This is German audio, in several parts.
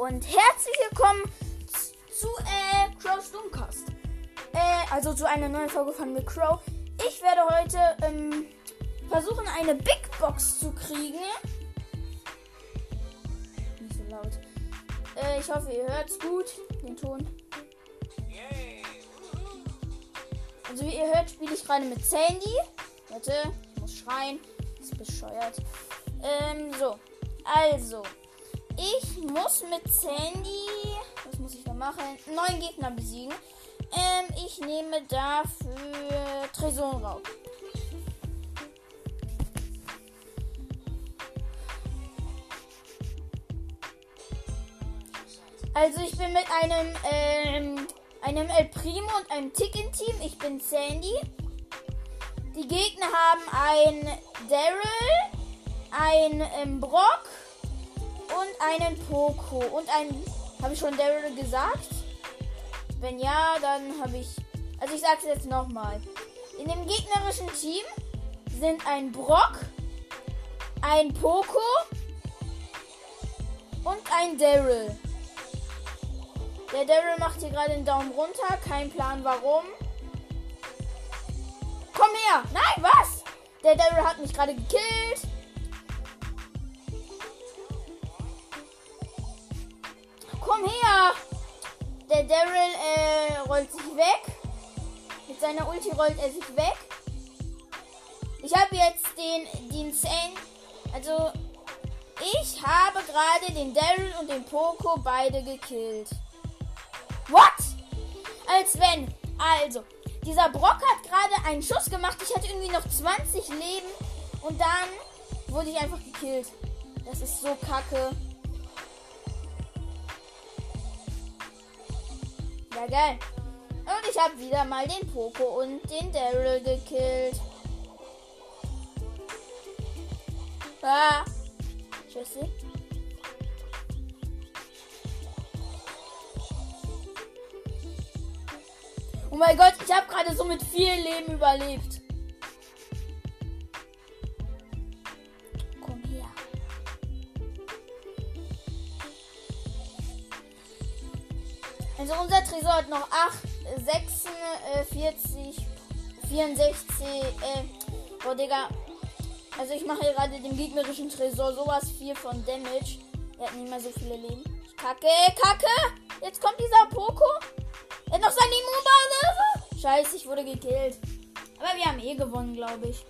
und herzlich willkommen zu äh, Crow's Doomcast. Äh, also zu einer neuen Folge von mir Crow. Ich werde heute ähm, versuchen, eine Big Box zu kriegen. Nicht so laut. Äh, ich hoffe, ihr hört's gut, den Ton. Also wie ihr hört, spiele ich gerade mit Sandy. Warte, ich muss schreien. Das ist bescheuert. Ähm, so. Also. Ich muss mit Sandy. Was muss ich da machen? Neun Gegner besiegen. Ähm, ich nehme dafür Tresorenraub. Also ich bin mit einem, ähm, einem El Primo und einem Tick im Team. Ich bin Sandy. Die Gegner haben ein Daryl, ein ähm, Brock und einen Poco und ein. Habe ich schon Daryl gesagt? Wenn ja, dann habe ich. Also ich sage es jetzt nochmal. In dem gegnerischen Team sind ein Brock, ein Poco und ein Daryl. Der Daryl macht hier gerade einen Daumen runter. Kein Plan warum. Komm her! Nein, was? Der Daryl hat mich gerade gekillt. Komm her! Der Daryl äh, rollt sich weg. Mit seiner Ulti rollt er sich weg. Ich habe jetzt den, den Zane. Also, ich habe gerade den Daryl und den Poco beide gekillt. What? Als wenn. Also, dieser Brock hat gerade einen Schuss gemacht. Ich hatte irgendwie noch 20 Leben. Und dann wurde ich einfach gekillt. Das ist so kacke. Ja, geil. Und ich habe wieder mal den Poco und den Daryl gekillt. Ah. Tschüssi. Oh mein Gott, ich habe gerade so mit vier Leben überlebt. Also unser Tresor hat noch 8, 46, 64, äh, boah, Digga. Also ich mache gerade dem gegnerischen Tresor sowas viel von Damage. Er hat nicht mehr so viele Leben. Kacke, Kacke! Jetzt kommt dieser Poco. Er hat noch seine Immunbahn. Scheiße, ich wurde gekillt. Aber wir haben eh gewonnen, glaube ich.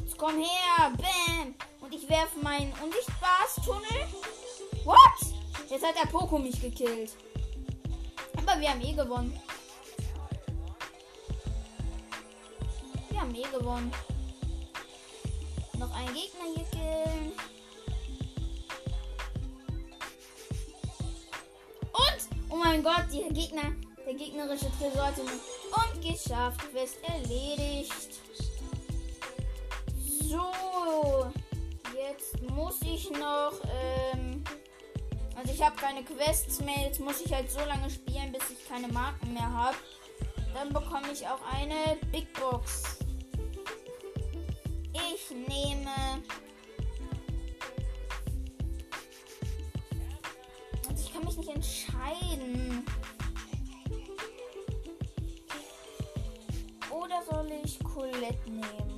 Jetzt komm her. Bam. Und ich werfe meinen Unsichtbarstunnel. What? Jetzt hat der Poco mich gekillt. Aber wir haben eh gewonnen. Wir haben eh gewonnen. Noch einen Gegner hier killen. Und, oh mein Gott, die Gegner, der gegnerische Tresor und geschafft. Quest erledigt. So, jetzt muss ich noch, ähm, also ich habe keine Quests mehr. Jetzt muss ich halt so lange spielen, bis ich keine Marken mehr habe. Dann bekomme ich auch eine Big Box. Ich nehme. Also ich kann mich nicht entscheiden. Oder soll ich Colette nehmen?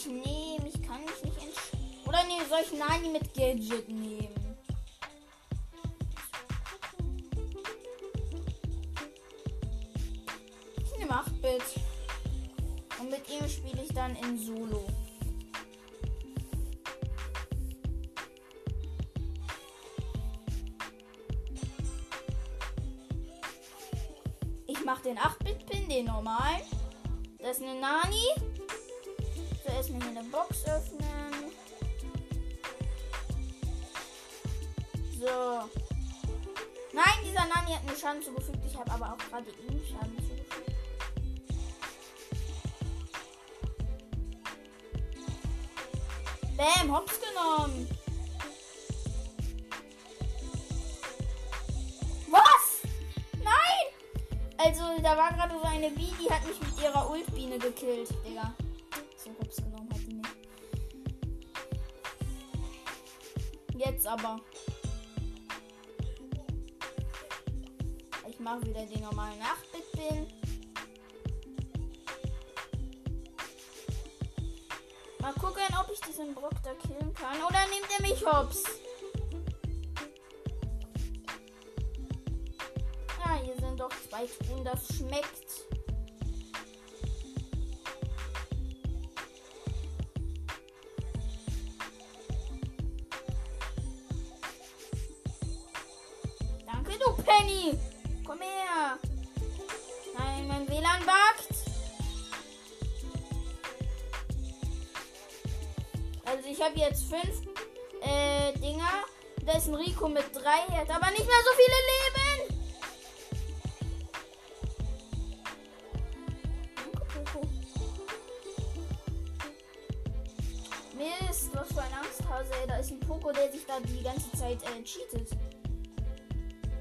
Ich nehmen? Ich kann mich nicht entscheiden. Oder nee, soll ich Nani mit Gadget? Bam, hops genommen. Was? Nein! also da war gerade so eine Bee, die hat mich mit ihrer Ultbiene gekillt, Digga. So hops genommen hat die mich. Jetzt aber. Ich mache wieder den normalen Nachtbit-Bin. Diesen Brock da killen kann. Oder nimmt er mich hops? Ja, hier sind doch zwei Truhen. Das schmeckt. Habe jetzt fünf äh, Dinger. Da ist ein Rico mit drei. Er hat aber nicht mehr so viele Leben. Mist, was für ein Angsthase. Da ist ein Poco, der sich da die ganze Zeit äh, cheatet.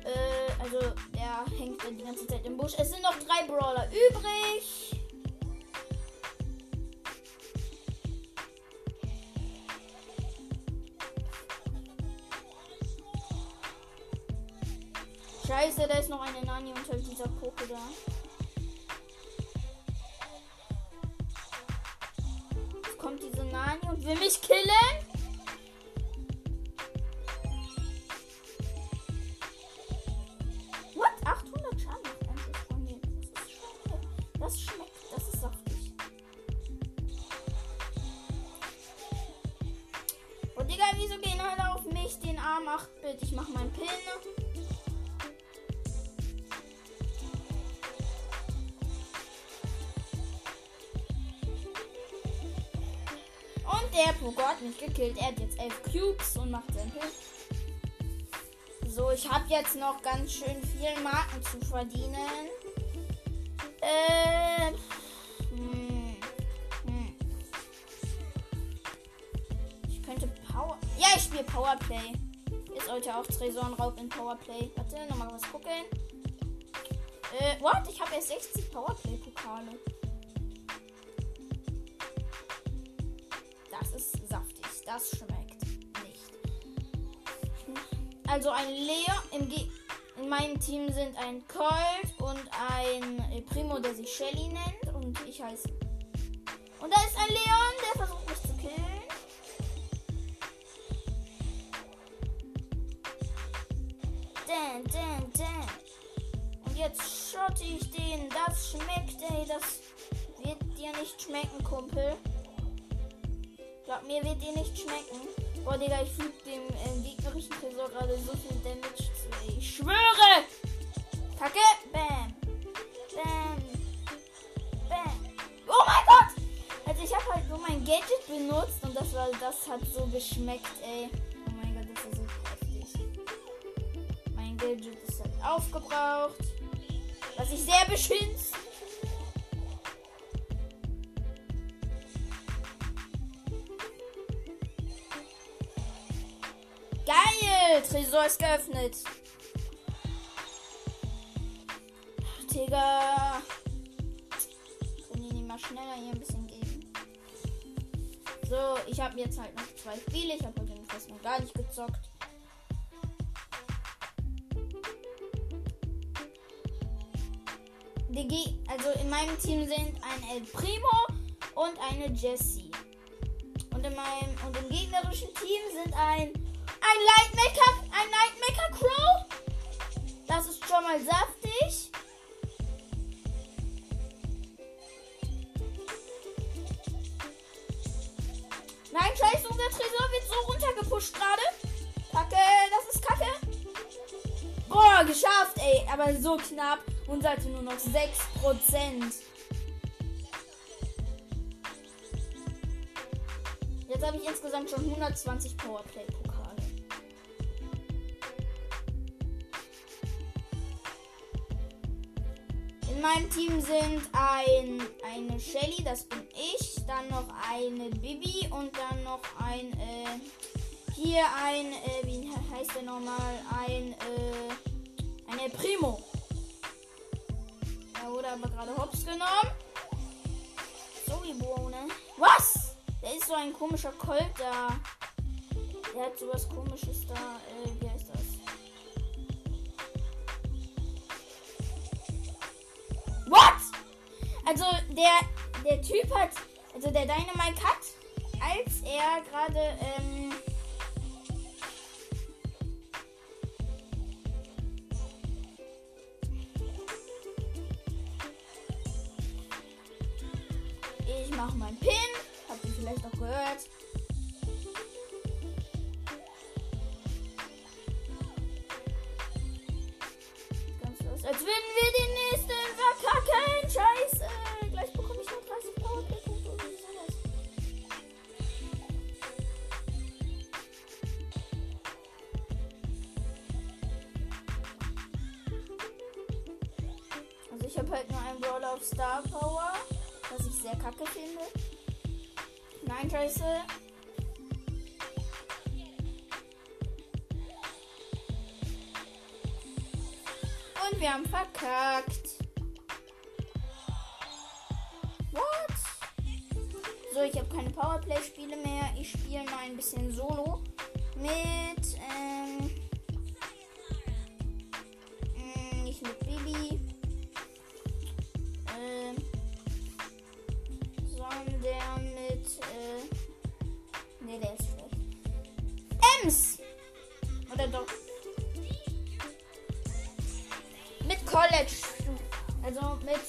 Äh, also der hängt die ganze Zeit im Busch. Es sind noch drei Brawler übrig. Nani unter dieser Poke da. Jetzt kommt diese Nani und will mich killen. Gekillt. Er hat jetzt 11 Cubes und macht seinen Pin. So, ich habe jetzt noch ganz schön viel Marken zu verdienen. Äh. Hm, hm. Ich könnte Power. Ja, ich spiele Powerplay. Ist heute auch Tresorenraub in Powerplay. Warte, nochmal was gucken. Äh, what? Ich habe erst 60 Powerplay-Pokale. Das schmeckt nicht. Also ein Leo im Ge in meinem Team sind ein Colt und ein Primo, der sich Shelly nennt. Und ich heiße. Und da ist ein Leon, der versucht mich zu killen. Dan, dan, dan. Und jetzt schotte ich den. Das schmeckt, ey. Das wird dir nicht schmecken, Kumpel. Glaub mir, wird dir nicht schmecken. Boah, Digga, ich füge dem äh, gegnerischen Tresor gerade so viel Damage zu. Ich schwöre! Kacke! Bam! Bam! Bam! Oh mein Gott! Also ich habe halt nur mein Gadget benutzt und das war, das hat so geschmeckt, ey. Oh mein Gott, das ist so heftig. Mein Gadget ist halt aufgebraucht. Was ich sehr beschimpft. Geil! Tresor ist geöffnet. Digga. Können die mal schneller hier ein bisschen geben? So, ich habe jetzt halt noch zwei Spiele. Ich habe heute fast noch gar nicht gezockt. Die Ge also in meinem Team sind ein El Primo und eine Jessie. Und in meinem und im gegnerischen Team sind ein ein Lightmaker, ein Nightmaker Crow. Das ist schon mal saftig. Nein, scheiße, unser Tresor wird so runtergepusht gerade. Kacke, das ist Kacke. Boah, geschafft, ey. Aber so knapp. Und hatte nur noch 6%. Jetzt habe ich insgesamt schon 120 Powerplay-Pokale. Meinem Team sind ein, eine Shelly, das bin ich, dann noch eine Bibi und dann noch ein, äh, hier ein, äh, wie heißt der nochmal, ein, äh, eine Primo. aber gerade hops genommen. Sorry, Bro, ne? Was? Der ist so ein komischer Colt da. Der hat sowas komisches da. Äh, wie heißt What? Also der, der Typ hat, also der Dynamite hat, als er gerade, ähm, Ich mache meinen Pin. Habt ihr vielleicht auch gehört. Ganz los. Als würden wir den. Scheiße. Gleich bekomme ich noch 30 Powerplay-Punkte oder sowas. Also ich habe halt nur einen Brawler auf Star Power, was ich sehr kacke finde. Nein, scheiße. Und wir haben verkackt. So, ich habe keine Powerplay-Spiele mehr. Ich spiele mal ein bisschen Solo mit, ähm, mh, nicht mit Bibi, ähm, sondern mit, äh, nee, der ist schlecht. Ems! Oder doch? Mit College. Also mit,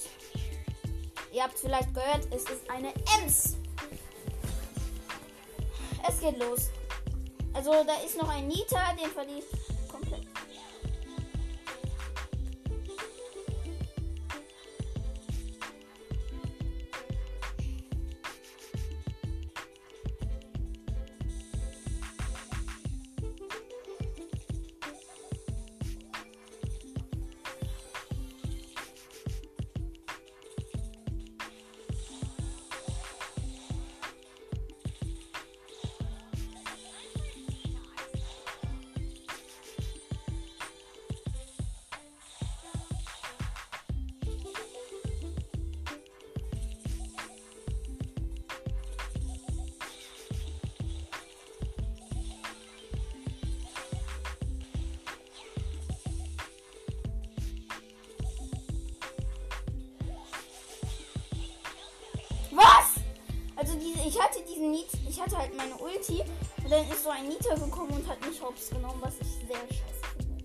ihr habt vielleicht gehört, es ist eine Ems. Es geht los. Also da ist noch ein Nita, den verliere ich diese, ich hatte diesen Nita, ich hatte halt meine Ulti und dann ist so ein Nita gekommen und hat mich hops genommen, was ich sehr scheiße finde.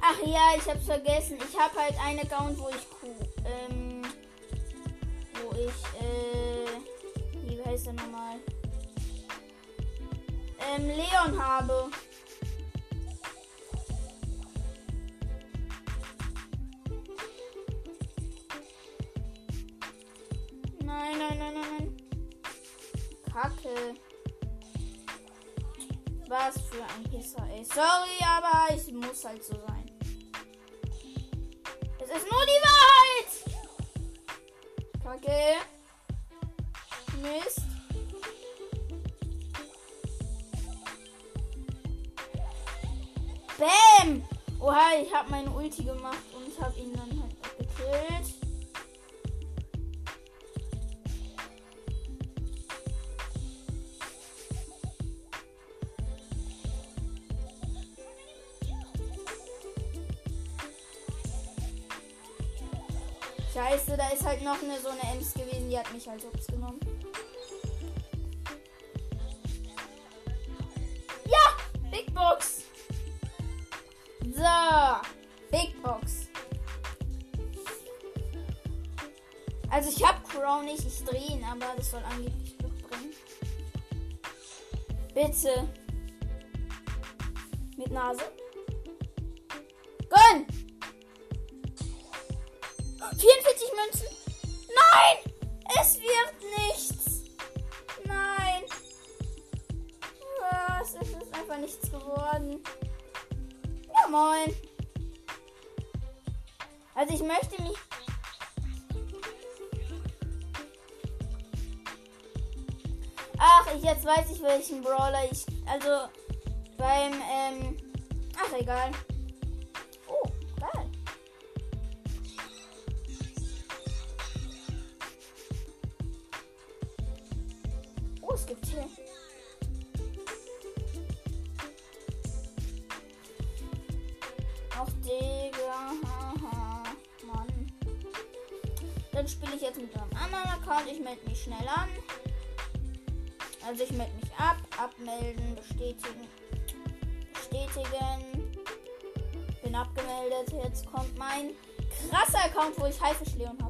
Ach ja, ich hab's vergessen. Ich habe halt einen Account, wo ich Kuh, ähm, wo ich, äh, wie heißt der nochmal? Ähm, Leon habe. Kacke. Was für ein Pisser, ey. Sorry, aber es muss halt so sein. Es ist nur die Wahrheit. Kacke. Mist. Bam! Oha, ich habe meine Ulti gemacht und habe ihn dann noch eine so eine Ems gewesen, die hat mich halt hops genommen. Ja! Big Box! So! Big Box. Also ich hab Crow nicht, ich drehe ihn, aber das soll angeblich Glück bringen. Bitte. Mit Nase. Einfach nichts geworden. Ja, moin. Also ich möchte mich. Ach, ich, jetzt weiß ich welchen Brawler ich. Also. Beim, ähm. Ach, egal. Bestätigen. Bestätigen. Bin abgemeldet. Jetzt kommt mein krasser Account, wo ich Haifisch Leon habe.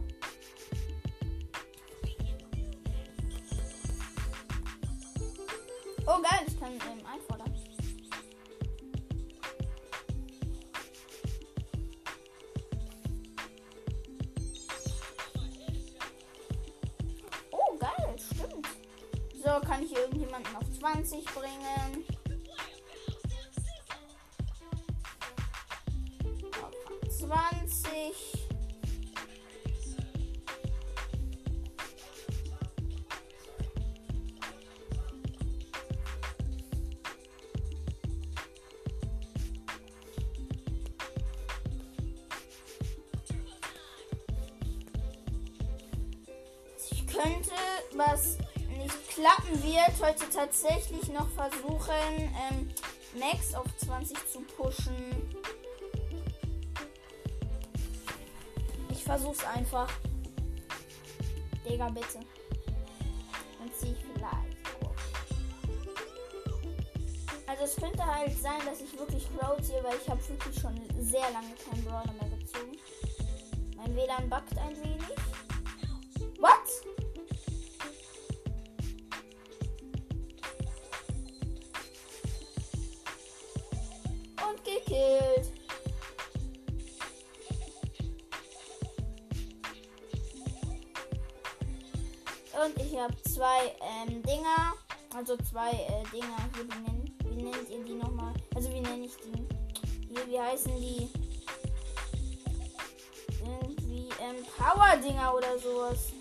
So, kann ich irgendjemanden auf 20 bringen? Auf 20. heute tatsächlich noch versuchen, ähm, Max auf 20 zu pushen. Ich versuch's einfach. Digga, bitte. Zieh ich vielleicht. Also es könnte halt sein, dass ich wirklich Crow ziehe, weil ich habe wirklich schon sehr lange keinen Brawler mehr gezogen. Mein WLAN backt ein wenig. Und ich habe zwei ähm, Dinger. Also zwei äh, Dinger. Hier, wie, nennen, wie nennt ihr die nochmal? Also wie nenne ich die? Hier, wie heißen die? Irgendwie ähm, Power-Dinger oder sowas.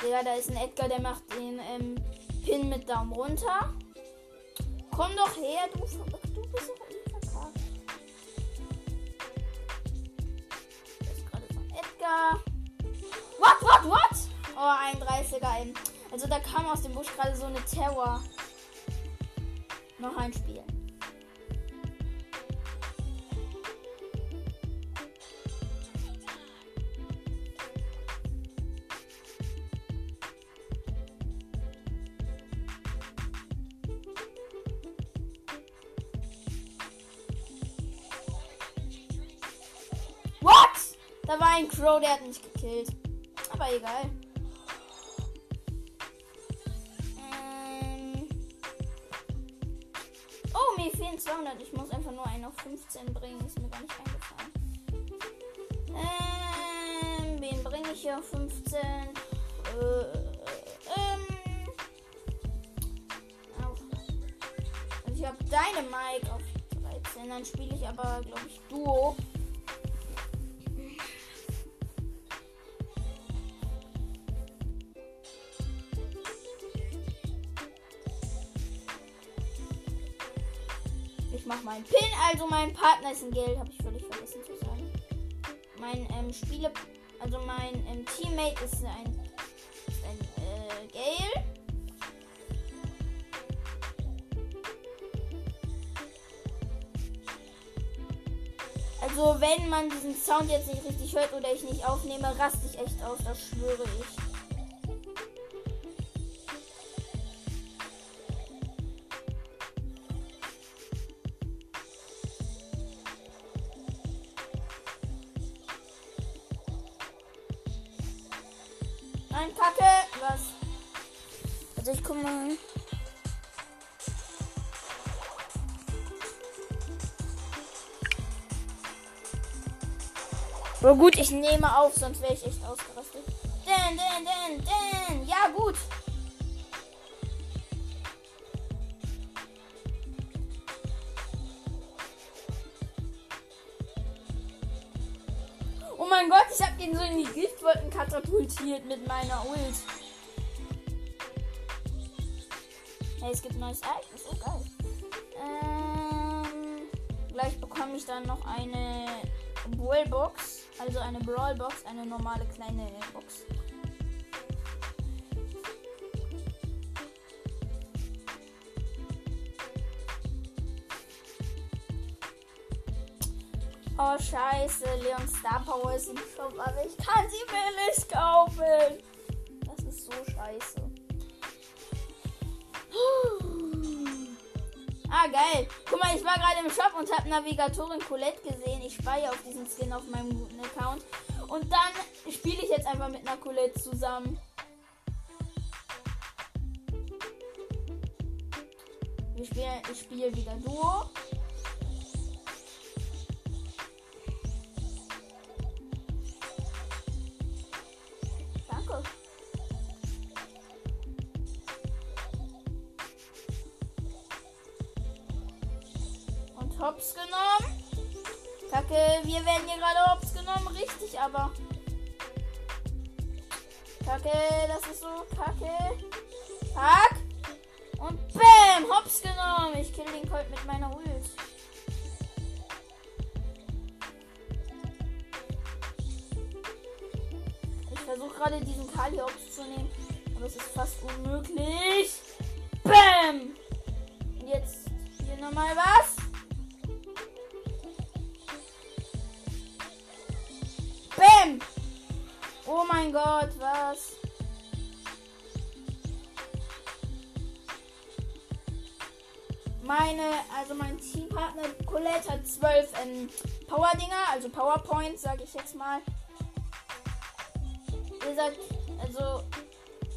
Digga, da ist ein Edgar, der macht den ähm, Pin mit Daumen runter. Komm doch her, du Edgar. What, what, what? Oh, 31er eben. Also da kam aus dem Busch gerade so eine Terror. Noch ein Spiel. Crow, der hat mich gekillt. Aber egal. Ähm. Oh, mir fehlen 200. Ich muss einfach nur einen auf 15 bringen. Ist mir gar nicht eingefallen. Ähm, wen bringe ich hier auf 15? Äh, ähm. Ich habe deine Mike auf 13. Dann spiele ich aber, glaube ich, Duo. Also mein Partner ist ein Geld, habe ich völlig vergessen zu sagen. Mein ähm, Spiele, also mein ähm, Teammate ist ein, ist ein äh, Gale. Also wenn man diesen Sound jetzt nicht richtig hört oder ich nicht aufnehme, raste ich echt aus, das schwöre ich. Oh gut, ich nehme auf, sonst wäre ich echt ausgerastet. Den, den, den, den. Ja, gut. Oh mein Gott, ich hab den so in die Giftwolken katapultiert mit meiner Ult. Hey, es gibt neues Ereignis. Oh, geil. Ähm, gleich bekomme ich dann noch eine Brawlbox. Also eine Brawlbox, eine normale kleine Box. Oh scheiße, Leon Star Power ist im Shop, aber ich kann sie nicht kaufen. Das ist so scheiße. Ah, geil. Guck mal, ich war gerade im Shop und habe Navigatorin Colette gesehen. Speiere auf diesen Skin auf meinem guten Account. Und dann spiele ich jetzt einfach mit einer Colette zusammen. Ich spiele wieder Duo. Hops zu nehmen, aber es ist fast unmöglich. Bam. Jetzt hier nochmal was. Bam. Oh mein Gott, was? Meine, also mein Teampartner Colette hat zwölf ähm, Power-Dinger, also Powerpoints, sage ich jetzt mal. Ihr sagt,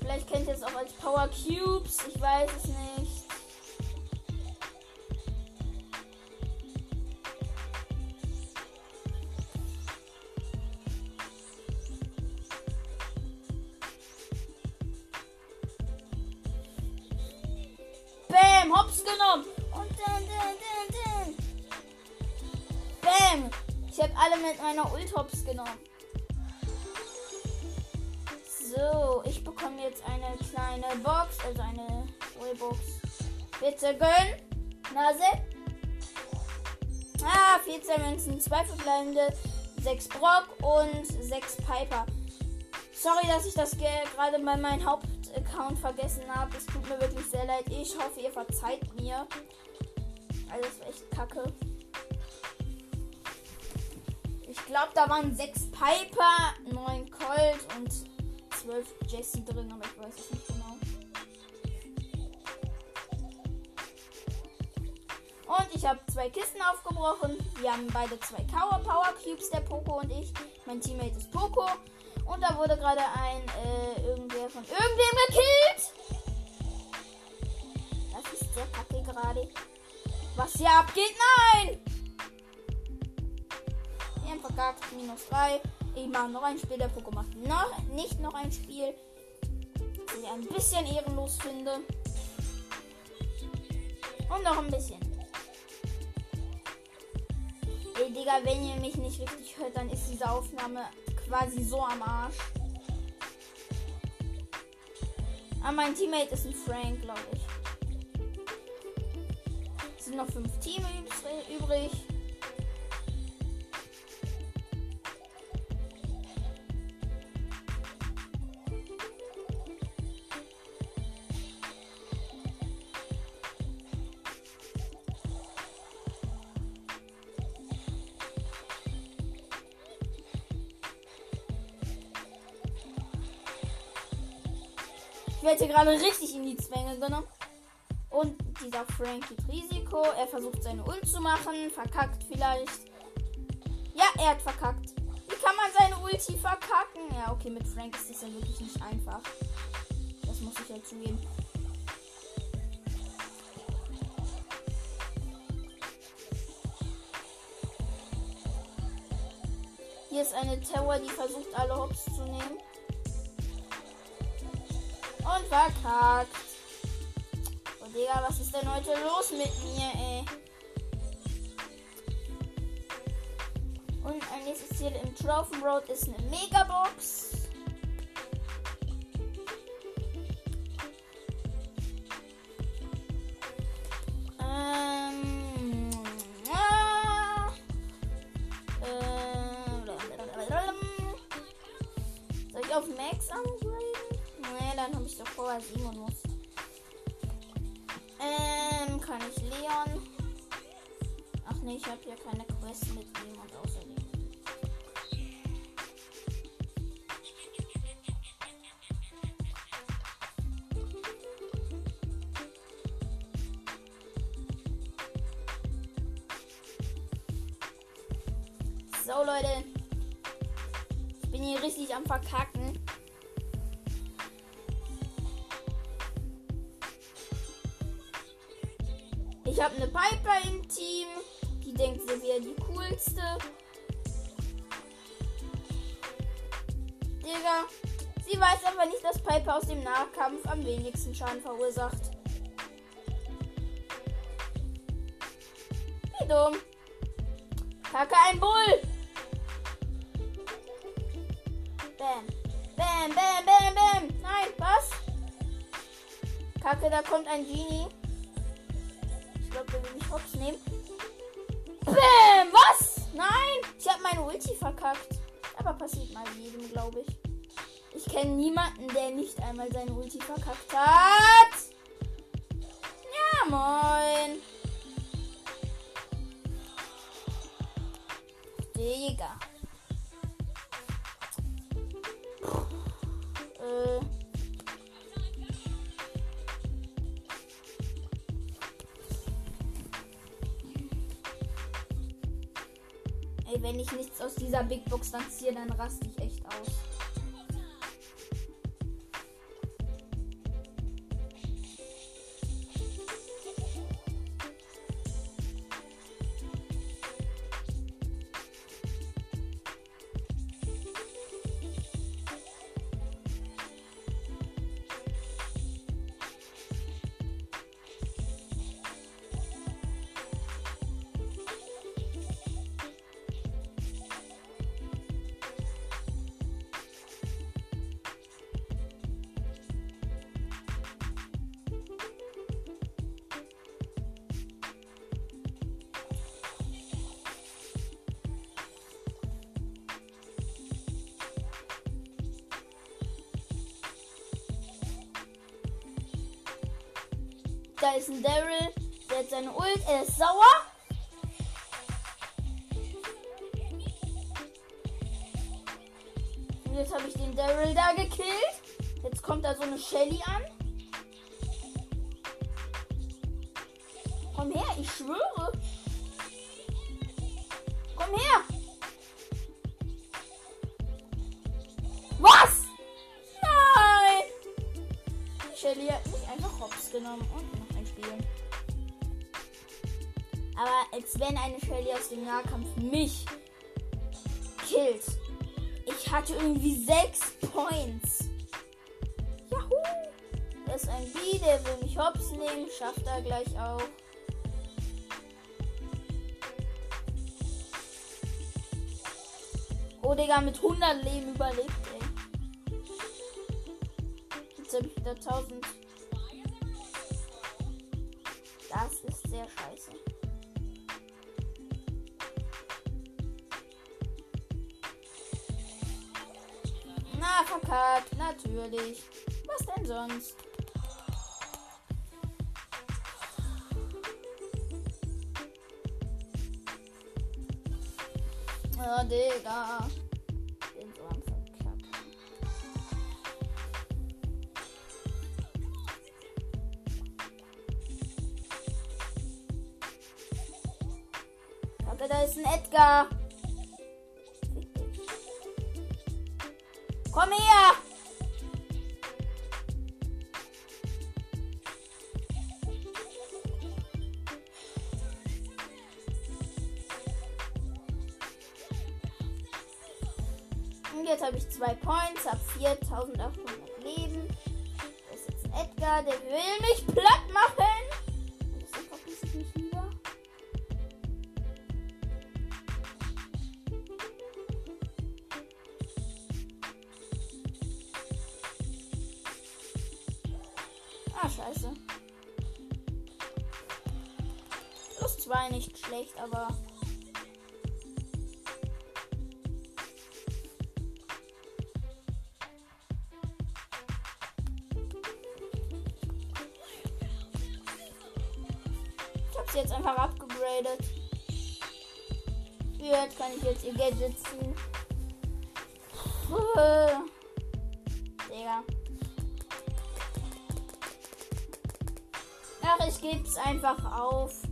vielleicht kennt ihr es auch als Power Cubes, ich weiß es nicht. Bam, hops genommen. Und dann, dann, dann, dann. Bam. Ich habe alle mit meiner Ult hops genommen. Bitte gönnen. Nase. Ah, 14 Münzen, 2 verbleibende, 6 Brock und 6 Piper. Sorry, dass ich das ge- gerade bei meinem Hauptaccount vergessen habe. Es tut mir wirklich sehr leid. Ich hoffe, ihr verzeiht mir. Also, das war echt kacke. Ich glaube, da waren 6 Piper, 9 Colt und 12 Jesse drin, aber ich weiß es nicht Und ich habe zwei Kisten aufgebrochen. Wir haben beide zwei Power, Power Cubes, der Poco und ich. Mein Teammate ist Poco. Und da wurde gerade ein äh, irgendwer von irgendwem gekillt. Das ist sehr kacke gerade. Was hier abgeht? Nein! Wir haben verkackt. Minus 3. Ich mache noch ein Spiel. Der Poco macht noch, nicht noch ein Spiel. Was ich ein bisschen ehrenlos finde. Und noch ein bisschen. Ey, Digga, wenn ihr mich nicht richtig hört, dann ist diese Aufnahme quasi so am Arsch. Aber mein Teammate ist ein Frank, glaube ich. Es sind noch fünf Teams übrig. Gerade richtig in die Zwänge genommen. Und dieser Frank geht Risiko. Er versucht seine Ult zu machen. Verkackt vielleicht. Ja, er hat verkackt. Wie kann man seine Ulti verkacken? Ja, okay, mit Frank ist das ja wirklich nicht einfach. Das muss ich ja zugeben. Hier ist eine Tower, die versucht alle Hops zu nehmen. Und verkackt. Oh Digga, was ist denn heute los mit mir, ey? Und ein nächstes Ziel im Trophen Road ist eine Megabox. Vorher Simon muss. Ähm, kann ich Leon? Ach nee, ich habe hier keine Quest mit ihm und außerdem. So, Leute. Ich bin hier richtig am Verkacken. Ich habe eine Piper im Team. Die denkt, sie wäre die coolste. Digga. Sie weiß aber nicht, dass Piper aus dem Nahkampf am wenigsten Schaden verursacht. Wie dumm. Kacke, ein Bull. Bam. Bam, bam, bam, bam. Nein, was? Kacke, da kommt ein Genie. Will mich hops nehmen. Bam! Was? Nein! Ich habe meine Ulti verkackt. Aber passiert mal jedem, glaube ich. Ich kenne niemanden, der nicht einmal seine Ulti verkackt hat. Ja, moin. Digga. Äh. Dieser Big Box dann ziehe, dann raste ich echt aus. Da ist ein Daryl, der hat seine Ult, er ist sauer. Und jetzt habe ich den Daryl da gekillt. Jetzt kommt da so eine Shelly an. Komm her, ich schwöre. Komm her. Was? Nein. Shelly hat mich einfach hops genommen und noch ein Spiel. Aber als wenn eine Shelly aus dem Nahkampf mich killt. Ich hatte irgendwie sechs Points. Juhu! Das ist ein B, der will mich hops nehmen. Schafft er gleich auch. Oh, Digga, mit 100 Leben überlebt, ey. Jetzt habe ich wieder 1000. sehr scheiße. Na, verkackt, natürlich. Was denn sonst? Oh, Digga. Edgar. Komm her! Und jetzt habe ich zwei Points, habe 4800 Leben. Da ist jetzt Edgar, der will mich platt machen. Jetzt ihr Gadget ziehen. Digga. Ach, ich geb's einfach auf.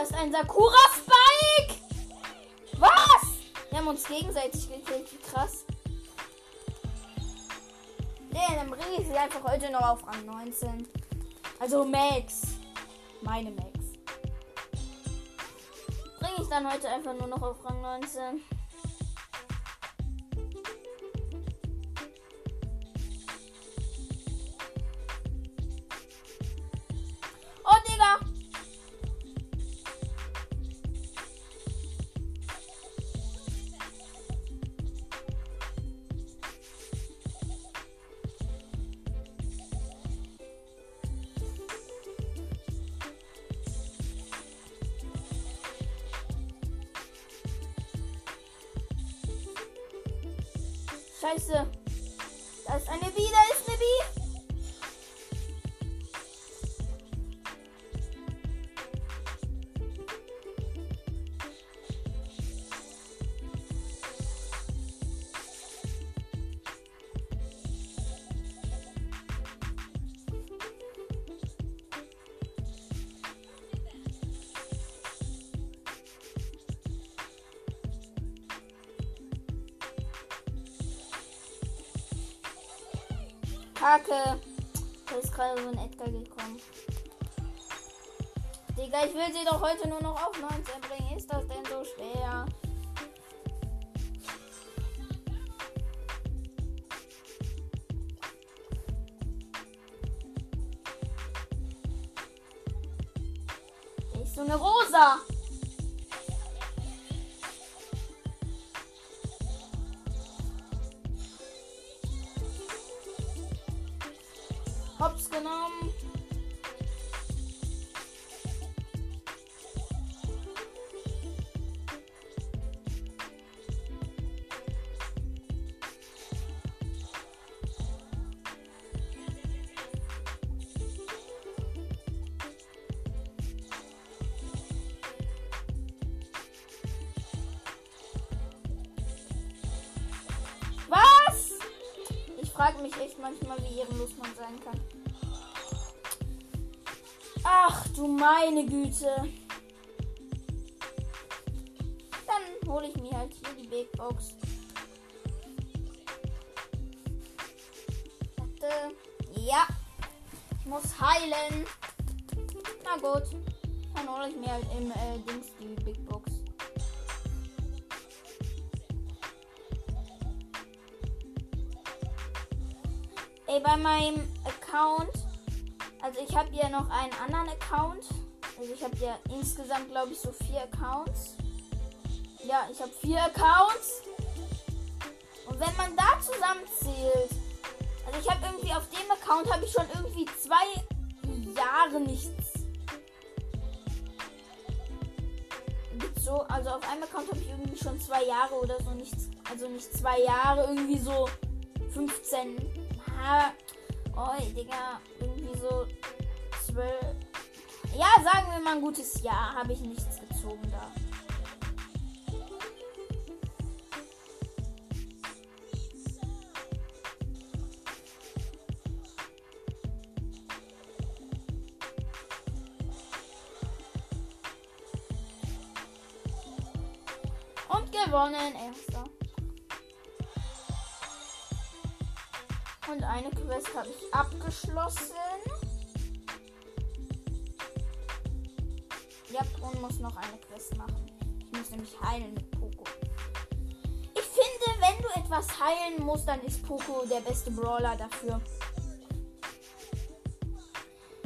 Das ist ein Sakura Spike! Was? Wir haben uns gegenseitig gekillt, wie krass. Nee, dann bringe ich sie einfach heute noch auf Rang 19. Also Max. Meine Max. Bringe ich dann heute einfach nur noch auf Rang 19. Scheiße. Da ist eine Bee, da ist eine Bee. Ich will sie doch heute nur noch auf 19 bringen. Ist das frage mich echt manchmal, wie ehrenlos man sein kann. Ach du meine Güte. Dann hole ich mir halt hier die Big Box. Einen anderen Account. Also ich habe ja insgesamt, glaube ich, so vier Accounts. Ja, ich habe vier Accounts. Und wenn man da zusammenzählt, also ich habe irgendwie auf dem Account habe ich schon irgendwie zwei Jahre nichts. So, also auf einem Account habe ich irgendwie schon zwei Jahre oder so nichts. Also nicht zwei Jahre, irgendwie so 15. Ha, oh, Digga, irgendwie so zwölf. Ja, sagen wir mal ein gutes Jahr, habe ich nichts gezogen da. Und gewonnen, erster. Und eine Quest habe ich abgeschlossen. Muss noch eine Quest machen. Ich muss nämlich heilen mit Poco. Ich finde, wenn du etwas heilen musst, dann ist Poco der beste Brawler dafür.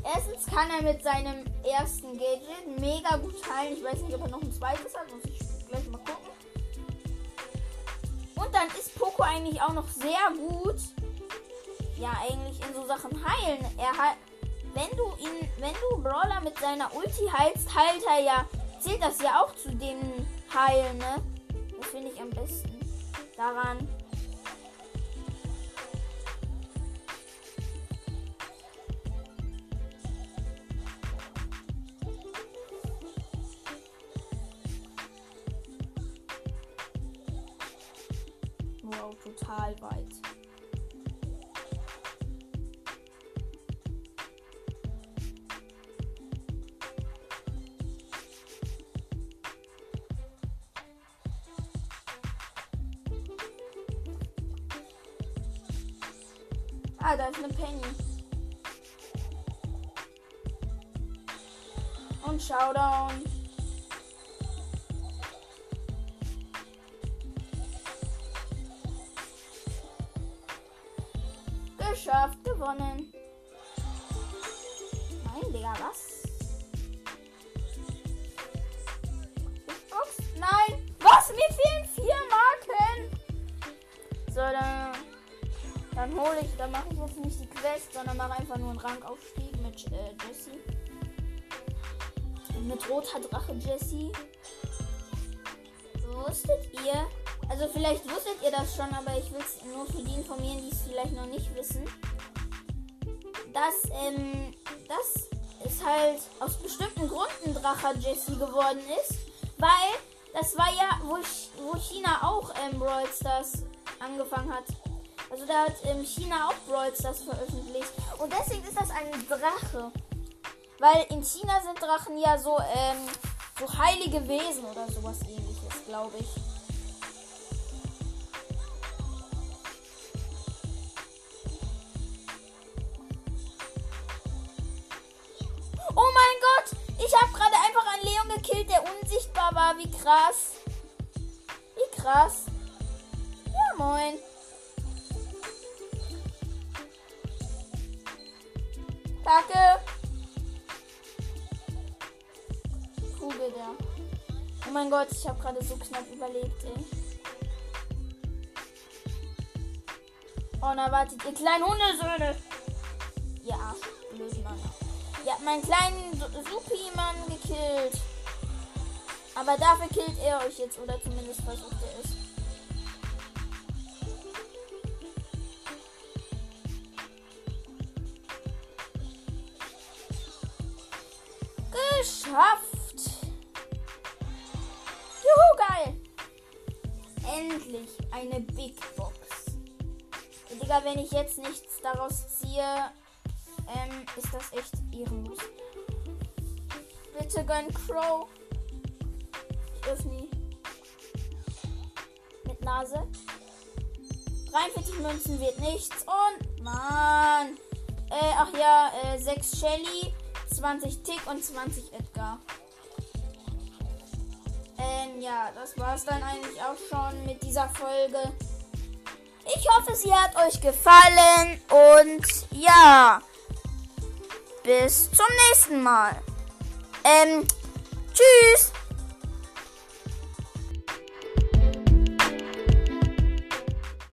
Erstens kann er mit seinem ersten Gadget mega gut heilen. Ich weiß nicht, ob er noch ein zweites hat. Muss ich gleich mal gucken. Und dann ist Poco eigentlich auch noch sehr gut. Ja, eigentlich in so Sachen heilen. Er hat, wenn du ihn, wenn du Brawler mit seiner Ulti heilst, heilt er ja, zählt das ja auch zu dem Heilen, ne? Das finde ich am besten daran. Dann mache ich jetzt nicht die Quest, sondern mache einfach nur einen Rangaufstieg mit äh, Jessie. Mit roter Drache Jessie. Wusstet ihr, also vielleicht wusstet ihr das schon, aber ich will es nur für die informieren, die es vielleicht noch nicht wissen. Dass, ähm, das ist halt aus bestimmten Gründen Drache Jessie geworden ist. Weil das war ja, wo, wo China auch ähm, Brawl Stars angefangen hat. Also da hat ähm, China auch Brawl Stars veröffentlicht. Und deswegen ist das ein Drache. Weil in China sind Drachen ja so, ähm, so heilige Wesen oder sowas ähnliches, glaube ich. Oh mein Gott! Ich habe gerade einfach einen Leon gekillt, der unsichtbar war. Wie krass. Wie krass. Ja, moin. Danke. Kugel da. Oh mein Gott, ich habe gerade so knapp überlebt, ey. Oh, na wartet, ihr kleinen Hundesöhne. Ihr Arsch, blöden Mann. Ihr habt meinen kleinen Supi-Mann gekillt. Aber dafür killt er euch jetzt, oder zumindest versucht er es. Eine Big Box. Digga, wenn ich jetzt nichts daraus ziehe, ähm, ist das echt ehrenlos. Bitte gönn Crow. Ich öffne. Mit Nase. 43 Münzen wird nichts. Und, Mann. Äh, ach ja, äh, 6 Shelly, 20 Tick und 20 Edgar. Ähm, ja, das war's dann eigentlich auch schon mit dieser Folge. Ich hoffe, sie hat euch gefallen und ja, bis zum nächsten Mal. Ähm, tschüss.